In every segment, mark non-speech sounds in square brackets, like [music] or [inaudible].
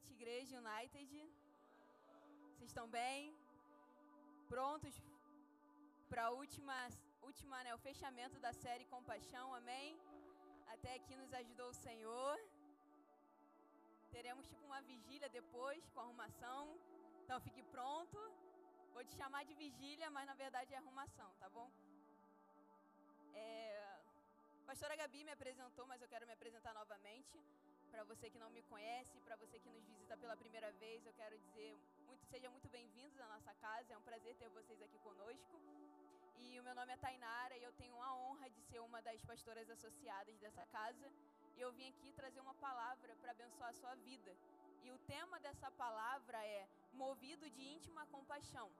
noite, Igreja United. Vocês estão bem? Prontos para a última, última né, o fechamento da série Compaixão, amém? Até aqui nos ajudou o Senhor. Teremos tipo uma vigília depois com arrumação. Então fique pronto. Vou te chamar de vigília, mas na verdade é arrumação, tá bom? É... A pastora Gabi me apresentou, mas eu quero me apresentar novamente. Para você que não me conhece, para você que nos visita pela primeira vez, eu quero dizer muito, sejam muito bem-vindos à nossa casa. É um prazer ter vocês aqui conosco. E o meu nome é Tainara e eu tenho a honra de ser uma das pastoras associadas dessa casa. E eu vim aqui trazer uma palavra para abençoar a sua vida. E o tema dessa palavra é movido de íntima compaixão.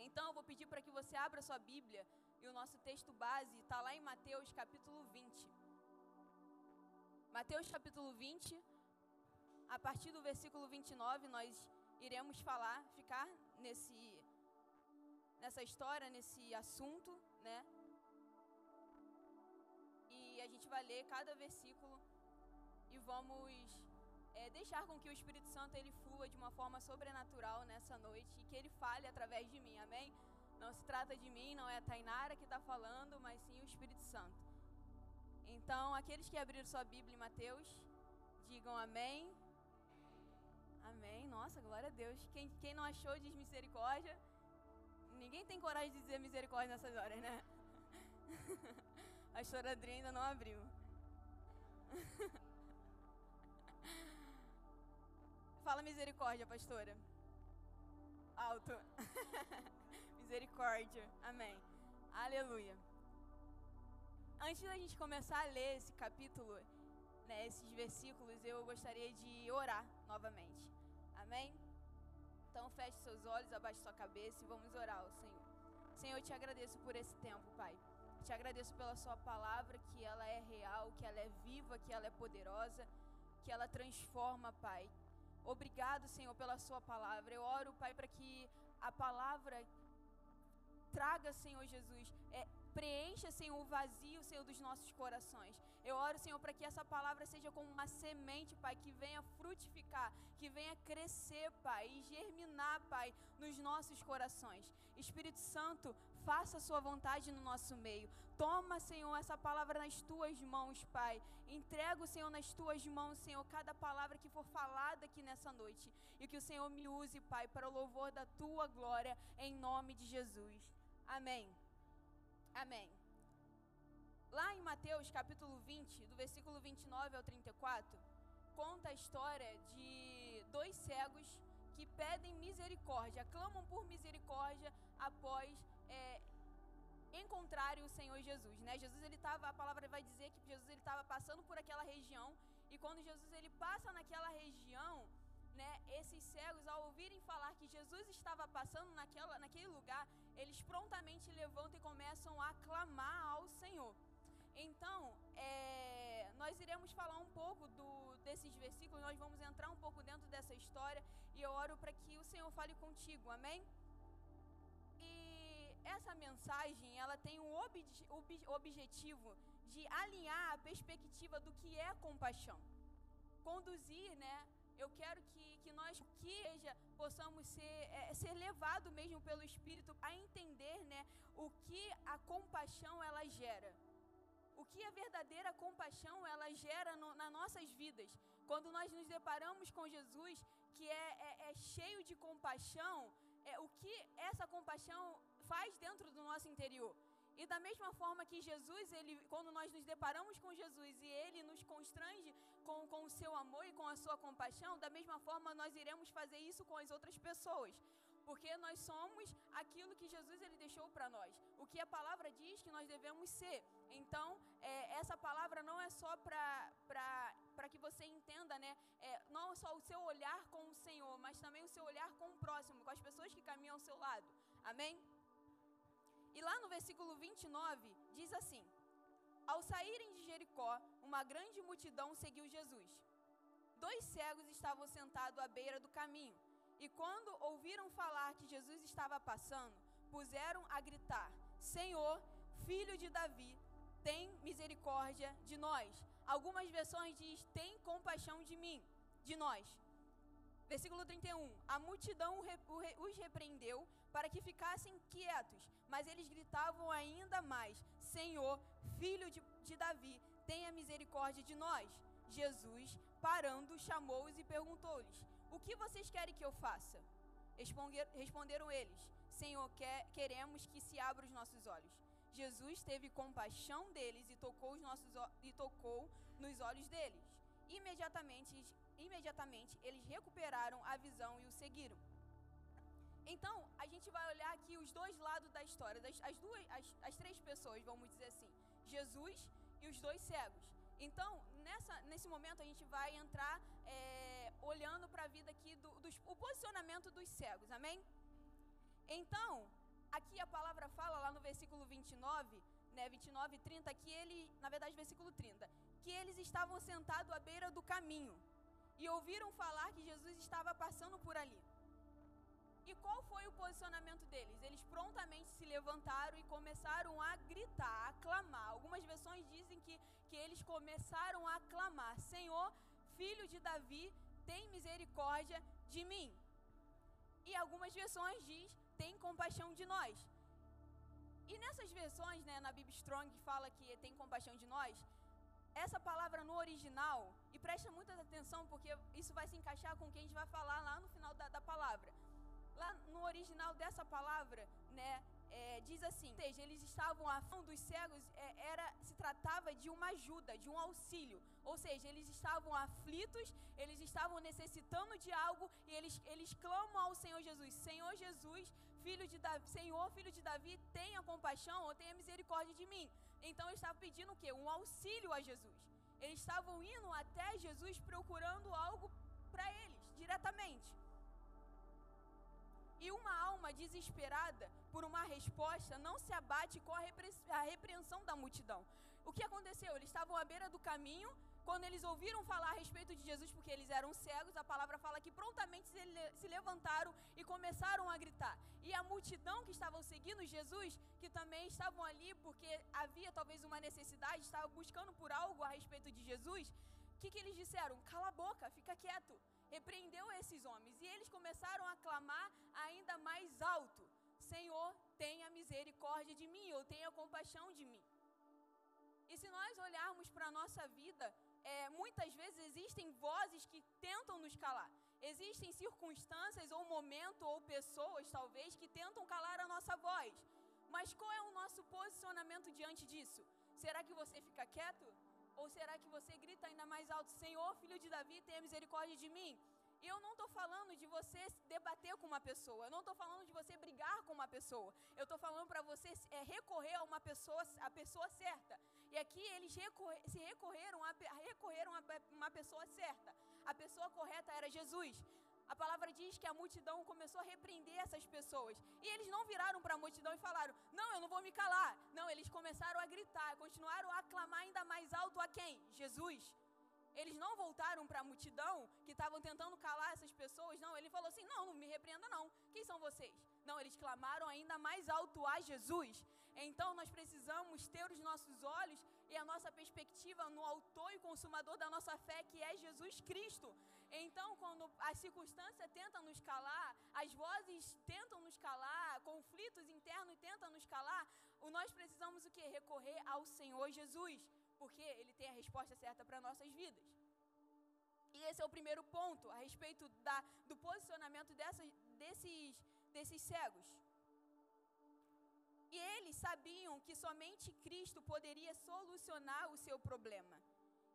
Então eu vou pedir para que você abra sua Bíblia e o nosso texto base está lá em Mateus capítulo 20. Mateus capítulo 20, a partir do versículo 29, nós iremos falar, ficar nesse nessa história, nesse assunto, né? E a gente vai ler cada versículo e vamos é, deixar com que o Espírito Santo ele flua de uma forma sobrenatural nessa noite e que ele fale através de mim, amém? Não se trata de mim, não é a Tainara que está falando, mas sim o Espírito Santo. Então, aqueles que abriram sua Bíblia em Mateus, digam amém. Amém. Nossa, glória a Deus. Quem, quem não achou, diz misericórdia. Ninguém tem coragem de dizer misericórdia nessas horas, né? [laughs] A Adri ainda não abriu. [laughs] Fala misericórdia, pastora. Alto. [laughs] misericórdia. Amém. Aleluia. Antes da gente começar a ler esse capítulo, né, esses versículos, eu gostaria de orar novamente. Amém? Então feche seus olhos, abaixe sua cabeça e vamos orar ao Senhor. Senhor, eu te agradeço por esse tempo, Pai. Te agradeço pela sua palavra, que ela é real, que ela é viva, que ela é poderosa, que ela transforma, Pai. Obrigado, Senhor, pela sua palavra. Eu oro, Pai, para que a palavra traga, Senhor Jesus, é, Preencha, Senhor, o vazio, Senhor, dos nossos corações. Eu oro, Senhor, para que essa palavra seja como uma semente, Pai, que venha frutificar, que venha crescer, Pai, e germinar, Pai, nos nossos corações. Espírito Santo, faça a sua vontade no nosso meio. Toma, Senhor, essa palavra nas tuas mãos, Pai. Entrega, Senhor, nas tuas mãos, Senhor, cada palavra que for falada aqui nessa noite. E que o Senhor me use, Pai, para o louvor da tua glória, em nome de Jesus. Amém. Amém. Lá em Mateus capítulo 20, do versículo 29 ao 34, conta a história de dois cegos que pedem misericórdia, clamam por misericórdia após é, encontrarem o Senhor Jesus, né? Jesus ele estava, a palavra vai dizer que Jesus ele estava passando por aquela região e quando Jesus ele passa naquela região, né, esses cegos, ao ouvirem falar que Jesus estava passando naquela, naquele lugar, eles prontamente levantam e começam a clamar ao Senhor. Então, é, nós iremos falar um pouco do, desses versículos, nós vamos entrar um pouco dentro dessa história e eu oro para que o Senhor fale contigo, amém? E essa mensagem, ela tem o ob, ob, objetivo de alinhar a perspectiva do que é compaixão. Conduzir, né, eu quero que, que nós, que possamos ser, é, ser levado mesmo pelo Espírito a entender né, o que a compaixão ela gera. O que a verdadeira compaixão ela gera no, nas nossas vidas. Quando nós nos deparamos com Jesus, que é, é, é cheio de compaixão, é, o que essa compaixão faz dentro do nosso interior. E da mesma forma que Jesus, ele, quando nós nos deparamos com Jesus e ele nos constrange com, com o seu amor e com a sua compaixão, da mesma forma nós iremos fazer isso com as outras pessoas. Porque nós somos aquilo que Jesus ele deixou para nós. O que a palavra diz que nós devemos ser. Então, é, essa palavra não é só para que você entenda, né? É, não só o seu olhar com o Senhor, mas também o seu olhar com o próximo, com as pessoas que caminham ao seu lado. Amém? E lá no versículo 29 diz assim: Ao saírem de Jericó, uma grande multidão seguiu Jesus. Dois cegos estavam sentados à beira do caminho, e quando ouviram falar que Jesus estava passando, puseram a gritar: Senhor, filho de Davi, tem misericórdia de nós. Algumas versões diz: tem compaixão de mim, de nós. Versículo 31. A multidão os repreendeu para que ficassem quietos, mas eles gritavam ainda mais: Senhor, filho de, de Davi, tenha misericórdia de nós. Jesus, parando, chamou-os e perguntou-lhes: O que vocês querem que eu faça? Responderam eles: Senhor, quer, queremos que se abra os nossos olhos. Jesus teve compaixão deles e tocou, os nossos, e tocou nos olhos deles. Imediatamente, imediatamente eles recuperaram a visão e o seguiram. Então, a gente vai olhar aqui os dois lados da história, das, as, duas, as, as três pessoas, vamos dizer assim, Jesus e os dois cegos. Então, nessa, nesse momento, a gente vai entrar é, olhando para a vida aqui, do, dos, o posicionamento dos cegos, amém? Então, aqui a palavra fala lá no versículo 29, né, 29 e 30, que ele, na verdade, versículo 30, que eles estavam sentados à beira do caminho e ouviram falar que Jesus estava passando por ali. E qual foi o posicionamento deles? Eles prontamente se levantaram e começaram a gritar, a clamar. Algumas versões dizem que, que eles começaram a clamar: Senhor, filho de Davi, tem misericórdia de mim. E algumas versões diz: tem compaixão de nós. E nessas versões, né, na Bíblia Strong, fala que tem compaixão de nós, essa palavra no original, e presta muita atenção porque isso vai se encaixar com o que a gente vai falar lá no final da, da palavra. Lá no original dessa palavra, né, é, diz assim, ou seja, eles estavam fão dos cegos, é, era se tratava de uma ajuda, de um auxílio. Ou seja, eles estavam aflitos, eles estavam necessitando de algo e eles, eles clamam ao Senhor Jesus: Senhor Jesus, filho de Davi, Senhor, filho de Davi, tenha compaixão ou tenha misericórdia de mim. Então eles estavam pedindo o quê? Um auxílio a Jesus. Eles estavam indo até Jesus procurando algo para eles, diretamente. E uma alma desesperada por uma resposta não se abate com a repreensão da multidão. O que aconteceu? Eles estavam à beira do caminho, quando eles ouviram falar a respeito de Jesus, porque eles eram cegos, a palavra fala que prontamente se levantaram e começaram a gritar. E a multidão que estavam seguindo Jesus, que também estavam ali porque havia talvez uma necessidade, estavam buscando por algo a respeito de Jesus, o que, que eles disseram? Cala a boca, fica quieto. Repreendeu esses homens e eles começaram a clamar ainda mais alto: Senhor, tenha misericórdia de mim, ou tenha compaixão de mim. E se nós olharmos para a nossa vida, é, muitas vezes existem vozes que tentam nos calar. Existem circunstâncias ou momento ou pessoas, talvez, que tentam calar a nossa voz. Mas qual é o nosso posicionamento diante disso? Será que você fica quieto? Ou será que você grita ainda mais alto: Senhor, filho de Davi, tenha misericórdia de mim? Eu não estou falando de você debater com uma pessoa, eu não estou falando de você brigar com uma pessoa. Eu estou falando para você é, recorrer a uma pessoa, a pessoa certa. E aqui eles recorre, se recorreram a, recorreram a uma pessoa certa. A pessoa correta era Jesus. A palavra diz que a multidão começou a repreender essas pessoas. E eles não viraram para a multidão e falaram: Não, eu não vou me calar. Não, eles começaram a gritar, continuaram a clamar ainda mais alto a quem? Jesus. Eles não voltaram para a multidão que estavam tentando calar essas pessoas. Não, ele falou assim: Não, não me repreenda, não. Quem são vocês? Não, eles clamaram ainda mais alto a Jesus. Então nós precisamos ter os nossos olhos e a nossa perspectiva no autor e consumador da nossa fé, que é Jesus Cristo. Então, quando a circunstância tenta nos calar, as vozes tentam nos calar, conflitos internos tentam nos calar, nós precisamos o que? Recorrer ao Senhor Jesus, porque Ele tem a resposta certa para nossas vidas. E esse é o primeiro ponto a respeito da, do posicionamento dessas, desses, desses cegos. E eles sabiam que somente Cristo poderia solucionar o seu problema.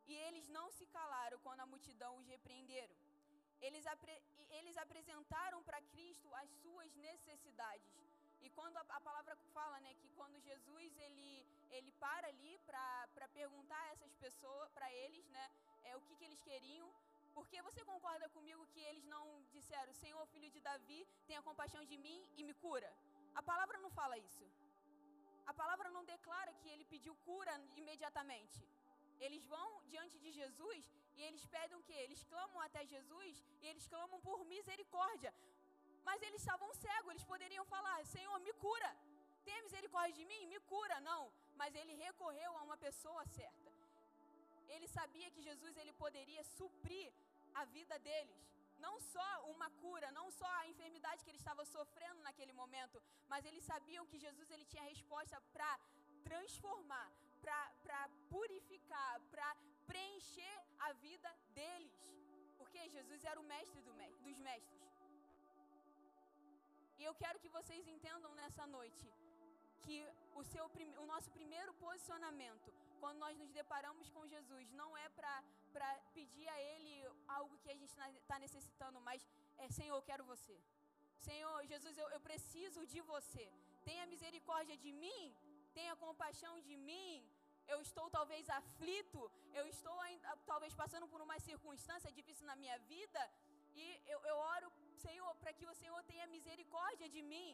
E eles não se calaram quando a multidão os repreenderam. Eles, apre eles apresentaram para Cristo as suas necessidades. E quando a, a, palavra fala, né, que quando Jesus ele, ele para ali para perguntar a essas pessoas, para eles, né, é, o que, que eles queriam, porque você concorda comigo que eles não disseram, Senhor, filho de Davi, tenha compaixão de mim e me cura? A palavra não fala isso. Não declara que ele pediu cura imediatamente. Eles vão diante de Jesus e eles pedem o quê? Eles clamam até Jesus e eles clamam por misericórdia. Mas eles estavam cegos, eles poderiam falar: Senhor, me cura. Tenha misericórdia de mim, me cura. Não, mas ele recorreu a uma pessoa certa. Ele sabia que Jesus ele poderia suprir a vida deles. Não só uma cura, não só a enfermidade que ele estava sofrendo naquele momento, mas eles sabiam que Jesus ele tinha resposta para transformar, para purificar, para preencher a vida deles. Porque Jesus era o mestre do, dos mestres. E eu quero que vocês entendam nessa noite que o, seu, o nosso primeiro posicionamento, quando nós nos deparamos com Jesus, não é para pedir a Ele algo que a gente está necessitando, mas é: Senhor, eu quero você. Senhor, Jesus, eu, eu preciso de você. Tenha misericórdia de mim, tenha compaixão de mim. Eu estou talvez aflito, eu estou talvez passando por uma circunstância difícil na minha vida, e eu, eu oro, Senhor, para que o Senhor tenha misericórdia de mim.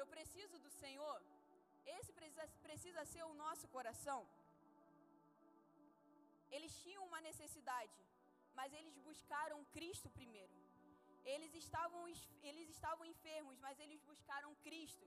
Eu preciso do Senhor. Esse precisa, precisa ser o nosso coração. Eles tinham uma necessidade, mas eles buscaram Cristo primeiro. Eles estavam, eles estavam enfermos, mas eles buscaram Cristo.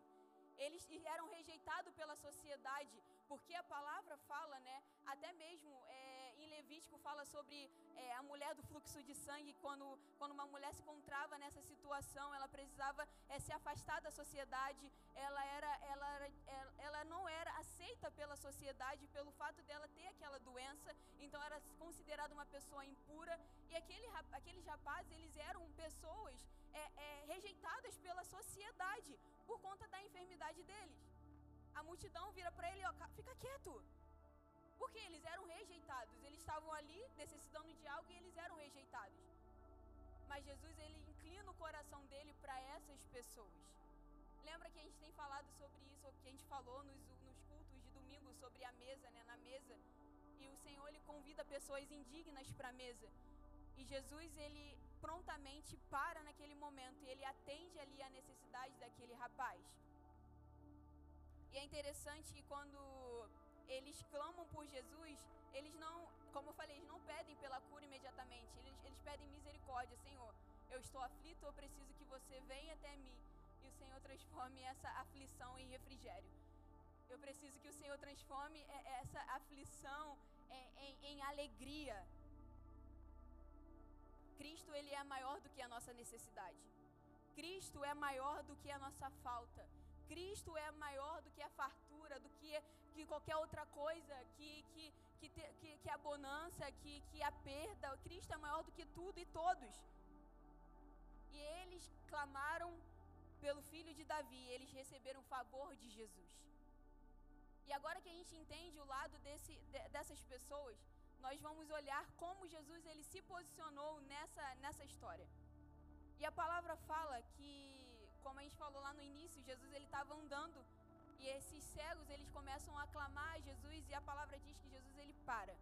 Eles eram rejeitados pela sociedade, porque a palavra fala, né? Até mesmo é, em Levítico fala sobre é, a mulher do fluxo de sangue, quando, quando uma mulher se encontrava nessa situação, ela precisava é, se afastar da sociedade, ela, era, ela, ela não era aceita pela sociedade pelo fato dela ter aquela doença, então era considerada uma pessoa impura, e aquele, aqueles rapazes, eles eram pessoas é, rejeitadas pela sociedade por conta da enfermidade deles. A multidão vira para ele, ó, fica quieto, porque eles eram rejeitados, eles estavam ali necessitando de algo e eles eram rejeitados. Mas Jesus, ele inclina o coração dele para essas pessoas. Lembra que a gente tem falado sobre isso, que a gente falou nos, nos cultos de domingo sobre a mesa, né, na mesa. E o Senhor, ele convida pessoas indignas para a mesa. E Jesus, ele prontamente para naquele momento e ele atende ali a necessidade daquele rapaz. E é interessante que quando eles clamam por Jesus, eles não, como eu falei, eles não pedem pela cura imediatamente, eles, eles pedem misericórdia, Senhor. Eu estou aflito, eu preciso que você venha até mim e o Senhor transforme essa aflição em refrigério. Eu preciso que o Senhor transforme essa aflição em, em, em alegria. Cristo ele é maior do que a nossa necessidade. Cristo é maior do que a nossa falta. Cristo é maior do que a fartura, do que, que qualquer outra coisa, que, que, que, te, que, que a bonança, que, que a perda. Cristo é maior do que tudo e todos. E eles clamaram pelo filho de Davi, eles receberam o favor de Jesus. E agora que a gente entende o lado desse, dessas pessoas, nós vamos olhar como Jesus ele se posicionou nessa, nessa história. E a palavra fala que como a gente falou lá no início, Jesus ele estava andando e esses cegos eles começam a clamar a Jesus e a palavra diz que Jesus ele para.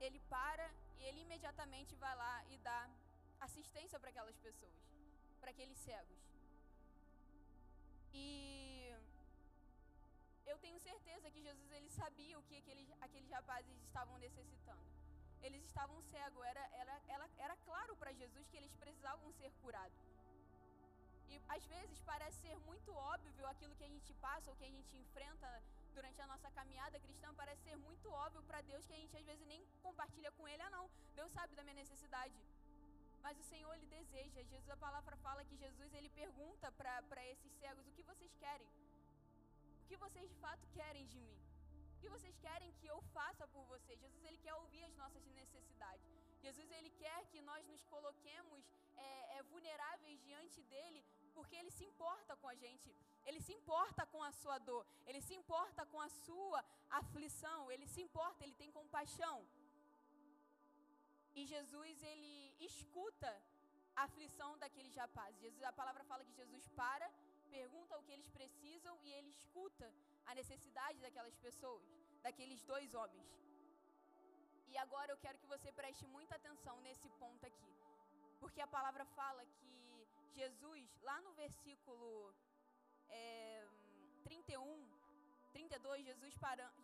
Ele para e ele imediatamente vai lá e dá assistência para aquelas pessoas, para aqueles cegos. E eu tenho certeza que Jesus ele sabia o que aqueles, aqueles rapazes estavam necessitando. Eles estavam cegos, era, era, era, era claro para Jesus que eles precisavam ser curados. E às vezes parece ser muito óbvio aquilo que a gente passa ou que a gente enfrenta durante a nossa caminhada cristã, parece ser muito óbvio para Deus que a gente às vezes nem compartilha com Ele. Ah, não, Deus sabe da minha necessidade. Mas o Senhor, Ele deseja. Jesus, a palavra fala que Jesus, Ele pergunta para esses cegos: o que vocês querem? O que vocês de fato querem de mim? O que vocês querem que eu faça por vocês? Jesus, Ele quer ouvir as nossas necessidades. Jesus, Ele quer que nós nos coloquemos é, é, vulneráveis diante dEle porque Ele se importa com a gente, Ele se importa com a sua dor, Ele se importa com a sua aflição, Ele se importa, Ele tem compaixão. E Jesus, Ele escuta a aflição daqueles rapazes. Jesus, a palavra fala que Jesus para, pergunta o que eles precisam e Ele escuta a necessidade daquelas pessoas, daqueles dois homens. E agora eu quero que você preste muita atenção nesse ponto aqui. Porque a palavra fala que Jesus, lá no versículo é, 31, 32, Jesus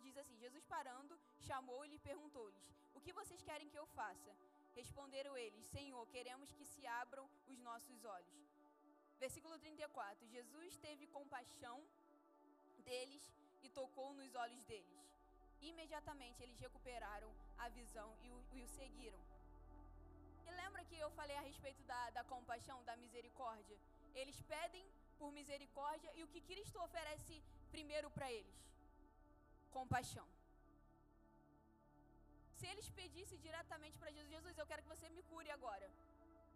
diz assim: Jesus parando, chamou e lhe perguntou-lhes: O que vocês querem que eu faça? Responderam eles: Senhor, queremos que se abram os nossos olhos. Versículo 34: Jesus teve compaixão deles e tocou nos olhos deles. Imediatamente eles recuperaram a visão e o, e o seguiram. E lembra que eu a respeito da, da compaixão, da misericórdia? Eles pedem por misericórdia e o que Cristo oferece primeiro para eles? Compaixão. Se eles pedissem diretamente para Jesus, Jesus, eu quero que você me cure agora.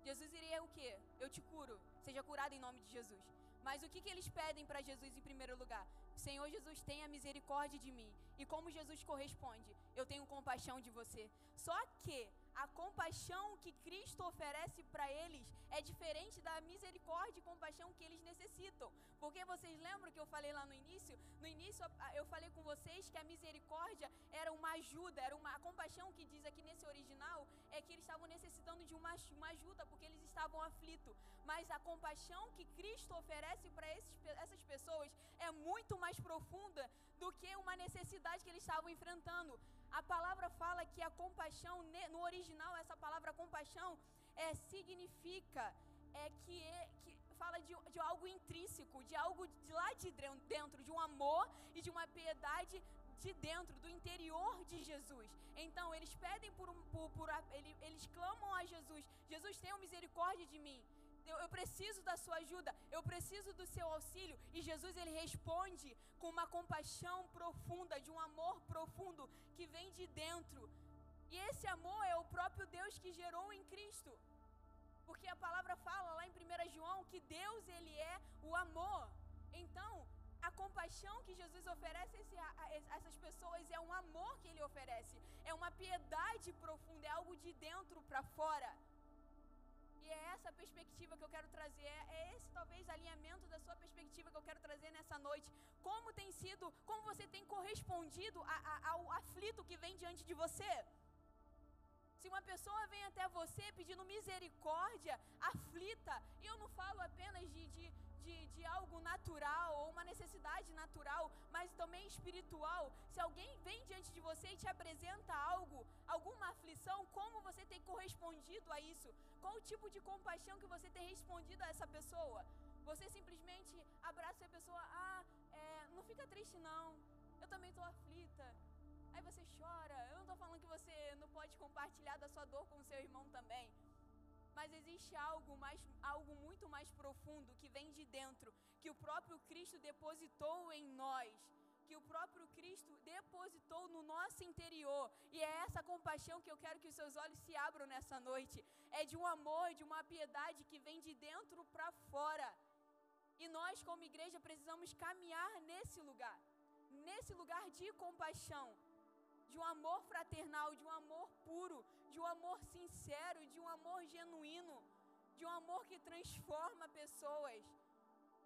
Jesus iria o quê? Eu te curo. Seja curado em nome de Jesus. Mas o que, que eles pedem para Jesus em primeiro lugar? Senhor Jesus, tenha misericórdia de mim. E como Jesus corresponde? Eu tenho compaixão de você. Só que a compaixão que Cristo oferece para eles é diferente da misericórdia e compaixão que eles necessitam. Porque vocês lembram que eu falei lá no início? No início eu falei com vocês que a misericórdia era uma ajuda, era uma a compaixão que diz aqui nesse original é que eles estavam necessitando de uma, uma ajuda porque eles estavam aflitos. Mas a compaixão que Cristo oferece para essas pessoas é muito mais profunda do que uma necessidade que eles estavam enfrentando. A palavra fala que a compaixão, no original, essa palavra compaixão é, significa é que, é, que fala de, de algo intrínseco, de algo de lá de dentro, de um amor e de uma piedade de dentro, do interior de Jesus. Então, eles pedem por um. Por, por, eles, eles clamam a Jesus: Jesus, tenha misericórdia de mim. Eu, preciso da sua ajuda, eu preciso do seu auxílio. E Jesus ele responde com uma compaixão profunda, de um amor profundo que vem de dentro. E esse amor é o próprio Deus que gerou em Cristo. Porque a palavra fala lá em 1 João que Deus ele é o amor. Então, a compaixão que Jesus oferece a essas pessoas é um amor que ele oferece, é uma piedade profunda, é algo de dentro para fora. E é essa perspectiva que eu quero trazer, é, é esse talvez alinhamento da sua perspectiva que eu quero trazer nessa noite. Como tem sido, como você tem correspondido a, a, ao aflito que vem diante de você? Se uma pessoa vem até você pedindo misericórdia, aflita, e eu não falo apenas de, de, de, de, algo natural ou uma necessidade natural, mas também espiritual. Se alguém vem diante de você e te apresenta algo, alguma aflição, como você tem correspondido a isso? Qual o tipo de compaixão que você tem respondido a essa pessoa? Você simplesmente abraça a pessoa, ah, é, não fica triste não, eu também estou aflita. Aí você chora. Eu não estou falando que você não pode compartilhar da sua dor com o seu irmão também. Mas existe algo, mais, algo muito mais profundo que vem de dentro, que o próprio Cristo depositou em nós, que o próprio Cristo depositou no nosso interior. E é essa compaixão que eu quero que os seus olhos se abram nessa noite. É de um amor, de uma piedade que vem de dentro para fora. E nós, como igreja, precisamos caminhar nesse lugar nesse lugar de compaixão, de um amor fraternal, de um amor puro, de um amor sincero, de um amor genuíno, de um amor que transforma pessoas.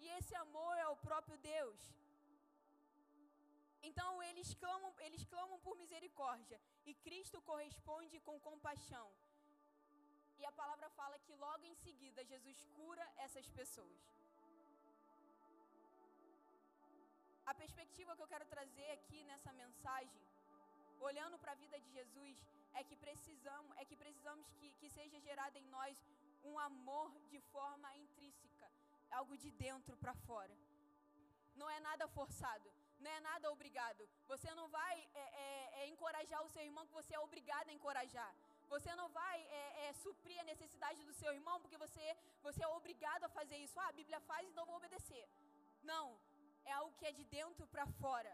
E esse amor é o próprio Deus. Então eles clamam, eles clamam por misericórdia e Cristo corresponde com compaixão. E a palavra fala que logo em seguida Jesus cura essas pessoas. A perspectiva que eu quero trazer aqui nessa mensagem olhando para a vida de Jesus, é que precisamos, é que precisamos que, que seja gerado em nós um amor de forma intrínseca, algo de dentro para fora. Não é nada forçado, não é nada obrigado. Você não vai é, é, é encorajar o seu irmão que você é obrigado a encorajar. Você não vai é, é, suprir a necessidade do seu irmão porque você, você é obrigado a fazer isso. Ah, a Bíblia faz, então vou obedecer. Não, é algo que é de dentro para fora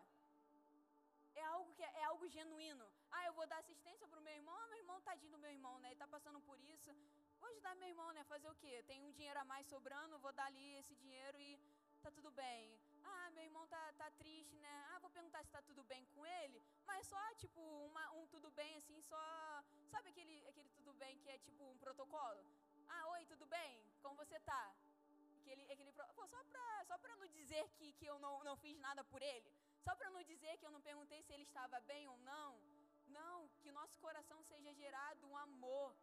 é algo que é, é algo genuíno. Ah, eu vou dar assistência pro meu irmão, ah, meu irmão tadinho do meu irmão, né? Ele tá passando por isso. Vou ajudar meu irmão, né? Fazer o quê? Tem um dinheiro a mais sobrando, vou dar ali esse dinheiro e tá tudo bem. Ah, meu irmão tá, tá triste, né? Ah, vou perguntar se tá tudo bem com ele. Mas só, tipo, uma, um tudo bem, assim, só... Sabe aquele, aquele tudo bem que é, tipo, um protocolo? Ah, oi, tudo bem? Como você tá? Aquele, aquele, só pra, só não dizer que, que eu não, não fiz nada por ele. Só para não dizer que eu não perguntei se ele estava bem ou não. Não, que nosso coração seja gerado um amor,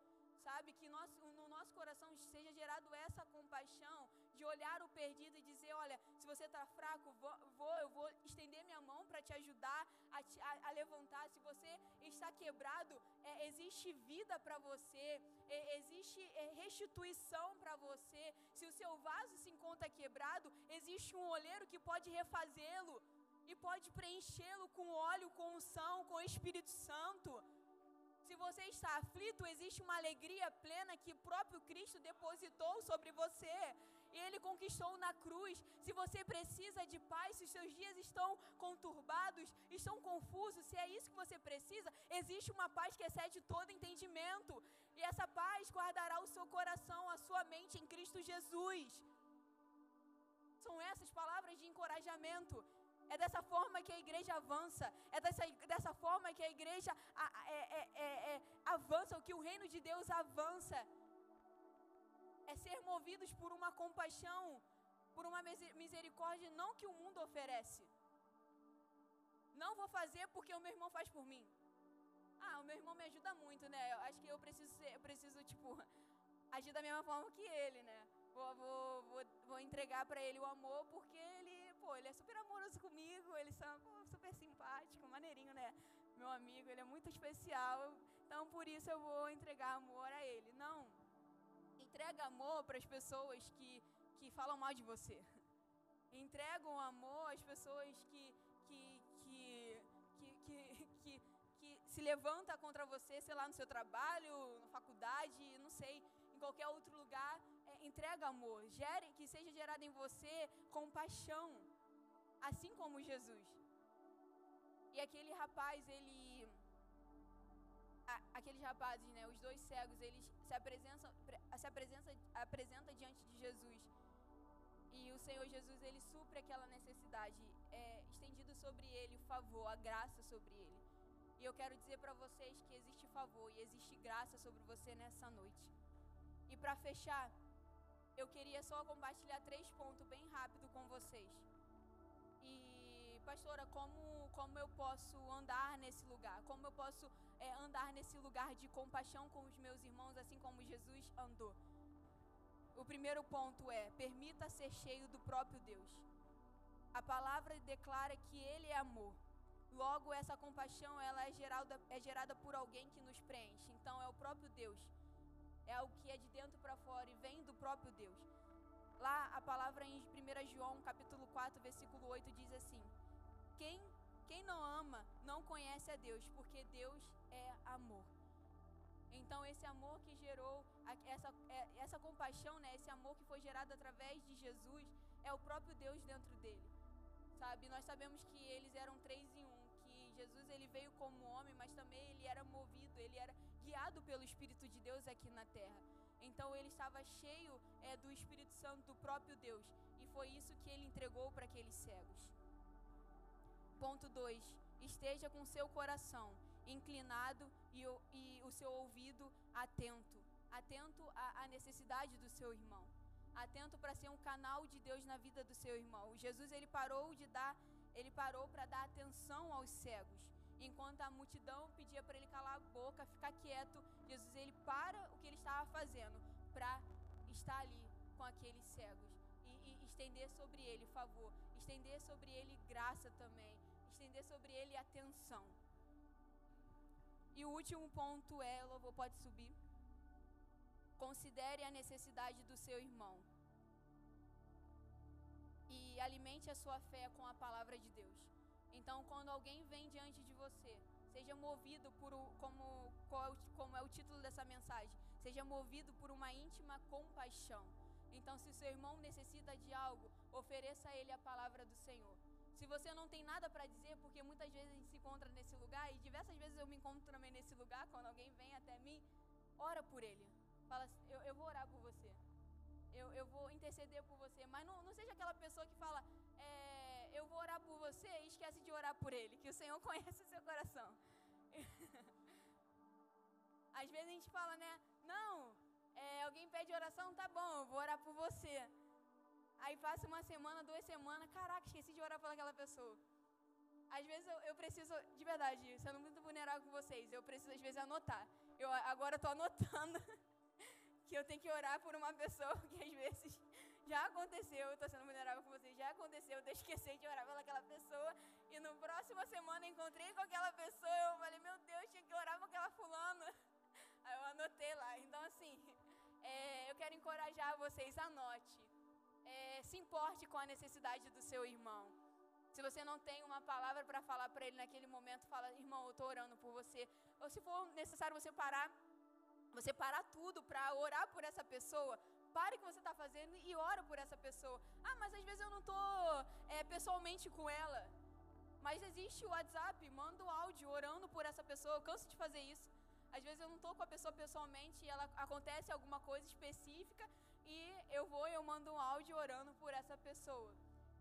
sabe? Que nosso, no nosso coração seja gerado essa compaixão de olhar o perdido e dizer: olha, se você está fraco, vou, eu vou estender minha mão para te ajudar a, te, a, a, levantar. Se você está quebrado, é, existe vida para você, é, existe é, restituição para você. Se o seu vaso se encontra quebrado, existe um olheiro que pode refazê-lo e pode preenchê-lo com óleo, com unção, com o Espírito Santo. Se você está aflito, existe uma alegria plena que o próprio Cristo depositou sobre você e ele conquistou na cruz. Se você precisa de paz, se os seus dias estão conturbados, estão confusos, se é isso que você precisa, existe uma paz que excede todo entendimento. E essa paz guardará o seu coração, a sua mente em Cristo Jesus. São essas palavras de encorajamento. É dessa forma que a igreja avança. É dessa, dessa forma que a igreja é, é, é, é, avança, que o reino de Deus avança. É ser movidos por uma compaixão, por uma misericórdia, não que o mundo oferece. Não vou fazer porque o meu irmão faz por mim. Ah, o meu irmão me ajuda muito, né? Eu acho que eu preciso ser, eu preciso, tipo, [laughs] agir da mesma forma que ele, né? Vou, vou, vou, vou entregar para ele o amor porque ele, pô, ele é super amoroso comigo, ele é super simpático, maneirinho, né? Meu amigo, ele é muito especial, então por isso eu vou entregar amor a ele. Não. Entrega amor para as pessoas que, que falam mal de você. Entregam amor às pessoas que, que, que, que, que, que, que se levanta contra você, sei lá, no seu trabalho, na faculdade, não sei, qualquer outro lugar entrega amor, gere, que seja gerado em você compaixão, assim como Jesus. E aquele rapaz, ele. Aqueles rapazes, né, os dois cegos, eles se apresentam, se apresenta, apresenta diante de Jesus. E o Senhor Jesus, ele supre aquela necessidade, é estendido sobre ele o favor, a graça sobre ele. E eu quero dizer para vocês que existe favor e existe graça sobre você nessa noite. E para fechar, eu queria só compartilhar três pontos bem rápido com vocês. E, pastora, como, como eu posso andar nesse lugar? Como eu posso é, andar nesse lugar de compaixão com os meus irmãos, assim como Jesus andou? O primeiro ponto é: permita ser cheio do próprio Deus. A palavra declara que Ele é amor. Logo, essa compaixão ela é gerada, é gerada por alguém que nos preenche. Então, é o próprio Deus é algo que é de dentro para fora e vem do próprio Deus. Lá a palavra em 1 João, capítulo 4, versículo 8 diz assim: Quem quem não ama não conhece a Deus, porque Deus é amor. Então esse amor que gerou essa, é, essa compaixão, né, esse amor que foi gerado através de Jesus, é o próprio Deus dentro dele. Sabe? Nós sabemos que eles eram três em um, que Jesus ele veio como homem, mas também ele era movido, ele era guiado pelo Espírito de Deus aqui na terra. Então ele estava cheio é, do Espírito Santo do próprio Deus. E foi isso que ele entregou para aqueles cegos. Ponto 2. Esteja com seu coração inclinado e o, e o seu ouvido atento. Atento à, à necessidade do seu irmão. Atento para ser um canal de Deus na vida do seu irmão. Jesus ele parou de dar, ele parou para dar atenção aos cegos enquanto a multidão pedia para ele calar a boca, ficar quieto, Jesus ele para o que ele estava fazendo para estar ali com aqueles cegos e, e, estender sobre ele favor, estender sobre ele graça também, estender sobre ele atenção. E o último ponto é, louvor pode subir. Considere a necessidade do seu irmão. E alimente a sua fé com a palavra de Deus. Então, quando alguém vem diante de você, seja movido por o, como, como é o título dessa mensagem, seja movido por uma íntima compaixão. Então, se seu irmão necessita de algo, ofereça a ele a palavra do Senhor. Se você não tem nada para dizer, porque muitas vezes a gente se encontra nesse lugar, e diversas vezes eu me encontro também nesse lugar, quando alguém vem até mim, ora por ele. Fala, eu, eu vou orar por você. Eu, eu vou interceder por você. Mas não, não seja aquela pessoa que fala, você e esquece de orar por ele, que o Senhor [laughs] conhece o seu coração. Às vezes a gente fala, né? Não, é, alguém pede oração, tá bom, eu vou orar por você. Aí passa uma semana, duas semanas, caraca, esqueci de orar por aquela pessoa. Às vezes eu, eu preciso, de verdade, sendo muito vulnerável com vocês, eu preciso às vezes anotar. Eu agora estou anotando [laughs] que eu tenho que orar por uma pessoa [laughs] que às vezes já aconteceu, eu estou sendo vulnerável com vocês, já aconteceu, eu esqueci de orar pelaquela pessoa e no próxima semana encontrei com aquela pessoa, eu falei, meu Deus, tinha que orar por aquela fulana. [laughs] Aí eu anotei lá. Então, assim, é, eu quero encorajar vocês, anote. É, se importe com a necessidade do seu irmão. Se você não tem uma palavra para falar para ele naquele momento, fala, irmão, eu estou orando por você. Ou se for necessário você parar, você parar tudo para orar por essa pessoa, pare o que você está fazendo e ora por essa pessoa. Ah, mas às vezes eu não estou é, pessoalmente com ela. Mas existe o WhatsApp, manda o áudio orando por essa pessoa. Eu canso de fazer isso. Às vezes eu não estou com a pessoa pessoalmente e ela acontece alguma coisa específica e eu vou e eu mando um áudio orando por essa pessoa.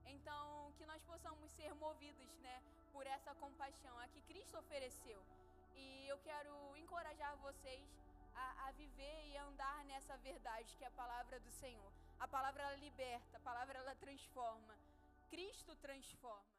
Então, que nós possamos ser movidos, né, por essa compaixão a que Cristo ofereceu. E eu quero encorajar vocês a, a viver e andar nessa verdade que é a palavra do Senhor. A palavra ela liberta, a palavra ela transforma. Cristo transforma.